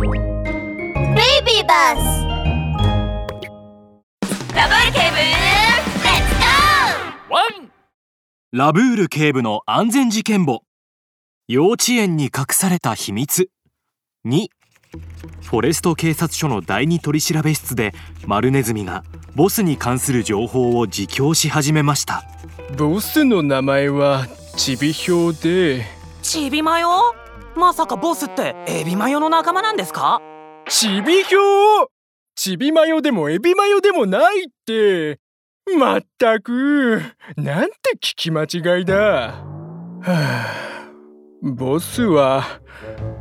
ビーバスラブール警部レッツゴーワンラブール警部の安全事件簿。幼稚園に隠された秘密。2フォレスト警察署の第二取調室でマルネズミがボスに関する情報を自供し始めました。ボスの名前はちびひょうで。ちびまよ？まさかボスってエビマヨの仲間なんですか？ちびひょう。ちびマヨでもエビマヨでもないって。まったく。なんて聞き間違いだ。はあボスは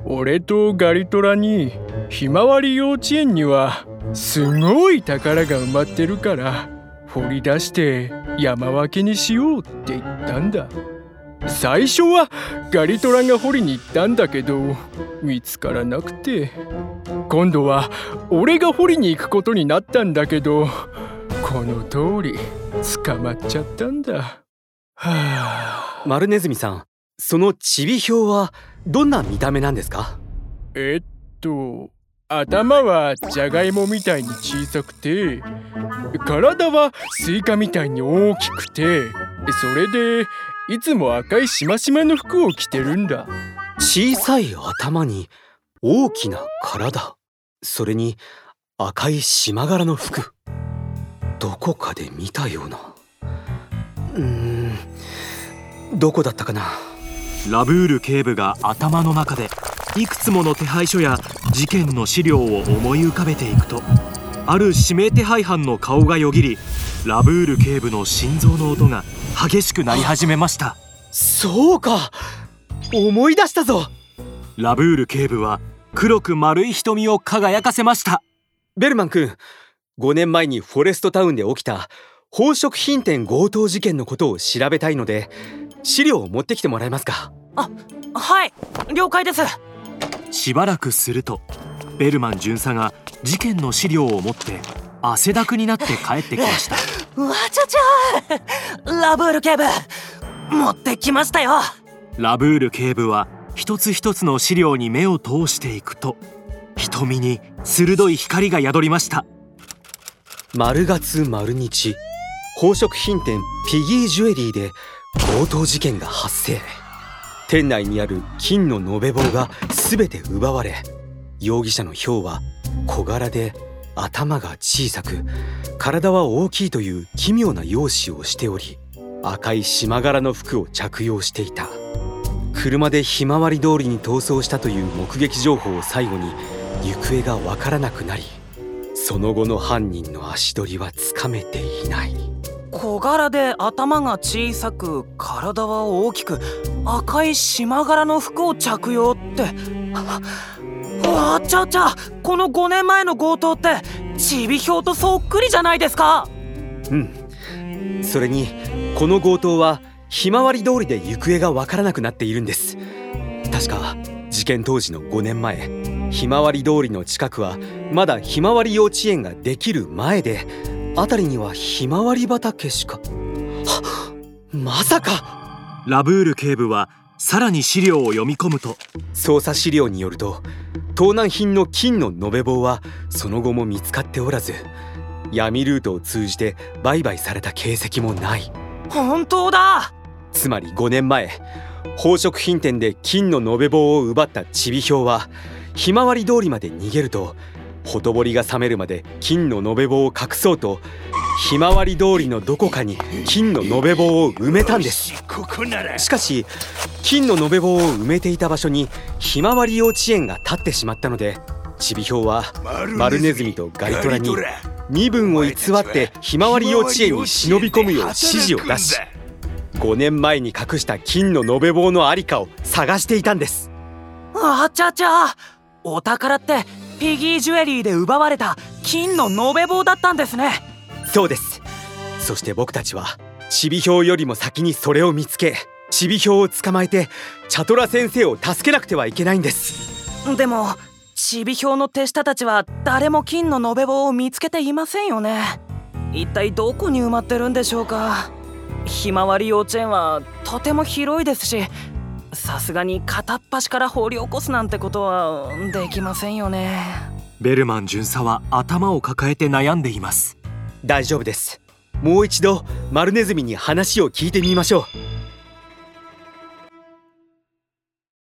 俺とガリトラにひまわり幼稚園にはすごい宝が埋まってるから掘り出して山分けにしようって言ったんだ。最初はガリトラが掘りに行ったんだけど見つからなくて。今度は俺が掘りに行くことになったんだけどこの通り捕まっちゃったんだ。はあ。マルネズミさんそのちびひょうはどんな見た目なんですか？えっと頭はじゃがいもみたいに小さくて体はスイカみたいに大きくてそれでいつも赤いしましまの服を着てるんだ。小さい頭に大きな体。それに赤い縞柄の服。どこかで見たような。うーん。どこだったかな。ラブール警部が頭の中でいくつもの手配書や事件の資料を思い浮かべていくとある指名手配犯の顔がよぎりラブール警部の心臓の音が激しくなり始めました。そうか。思い出したぞ。ラブール警部は黒く丸い瞳を輝かせました。ベルマン君5年前にフォレストタウンで起きた宝飾品店強盗事件のことを調べたいので資料を持ってきてもらえますか？あはい。了解です。しばらくするとベルマン巡査が事件の資料を持って汗だくになって帰ってきました。わちゃちゃラブール警部持ってきましたよ。ラブール警部は一つ一つの資料に目を通していくと瞳に鋭い光が宿りました。丸月丸日宝飾品店ピギージュエリーで強盗事件が発生。店内にある金の延べ棒が全て奪われ容疑者のヒョウは小柄で頭が小さく体は大きいという奇妙な容姿をしており赤い島柄の服を着用していた。車でひまわり通りに逃走したという目撃情報を最後に行方がわからなくなりその後の犯人の足取りはつかめていない。小柄で頭が小さく体は大きく赤い島柄の服を着用って。わちゃちゃこの5年前の強盗ってちびひょうとそっくりじゃないですか。うん。それにこの強盗はひまわり通りで行方がわからなくなっているんです。確か事件当時の5年前ひまわり通りの近くはまだひまわり幼稚園ができる前で辺りにはひまわり畑しか。はまさか！ラブール警部はさらに資料を読み込むと。捜査資料によると盗難品の金の延べ棒はその後も見つかっておらず闇ルートを通じて売買された形跡もない。本当だ。つまり5年前宝飾品店で金の延べ棒を奪ったちびひょうはひまわり通りまで逃げるとほとぼりが冷めるまで金の延べ棒を隠そうとひまわり通りのどこかに金の延べ棒を埋めたんです。しかし金の延べ棒を埋めていた場所にひまわり幼稚園が建ってしまったのでちびひょうはマルネズミとガリトラ。に身分を偽ってひまわり幼稚園に忍び込むよう指示を出し5年前に隠した金の延べ棒のありかを探していたんです。わちゃちゃ。お宝ってピギージュエリーで奪われた金の延べ棒だったんですね。そうです。そして僕たちはちびひょうよりも先にそれを見つけちびひょうを捕まえてチャトラ先生を助けなくてはいけないんです。でもちびひょうの手下たちは誰も金の延べ棒を見つけていませんよね。一体どこに埋まってるんでしょうか。ひまわり幼稚園はとても広いですしさすがに片っ端から掘り起こすなんてことはできませんよね。ベルマン巡査は頭を抱えて悩んでいます。大丈夫です。もう一度丸ネズミに話を聞いてみましょう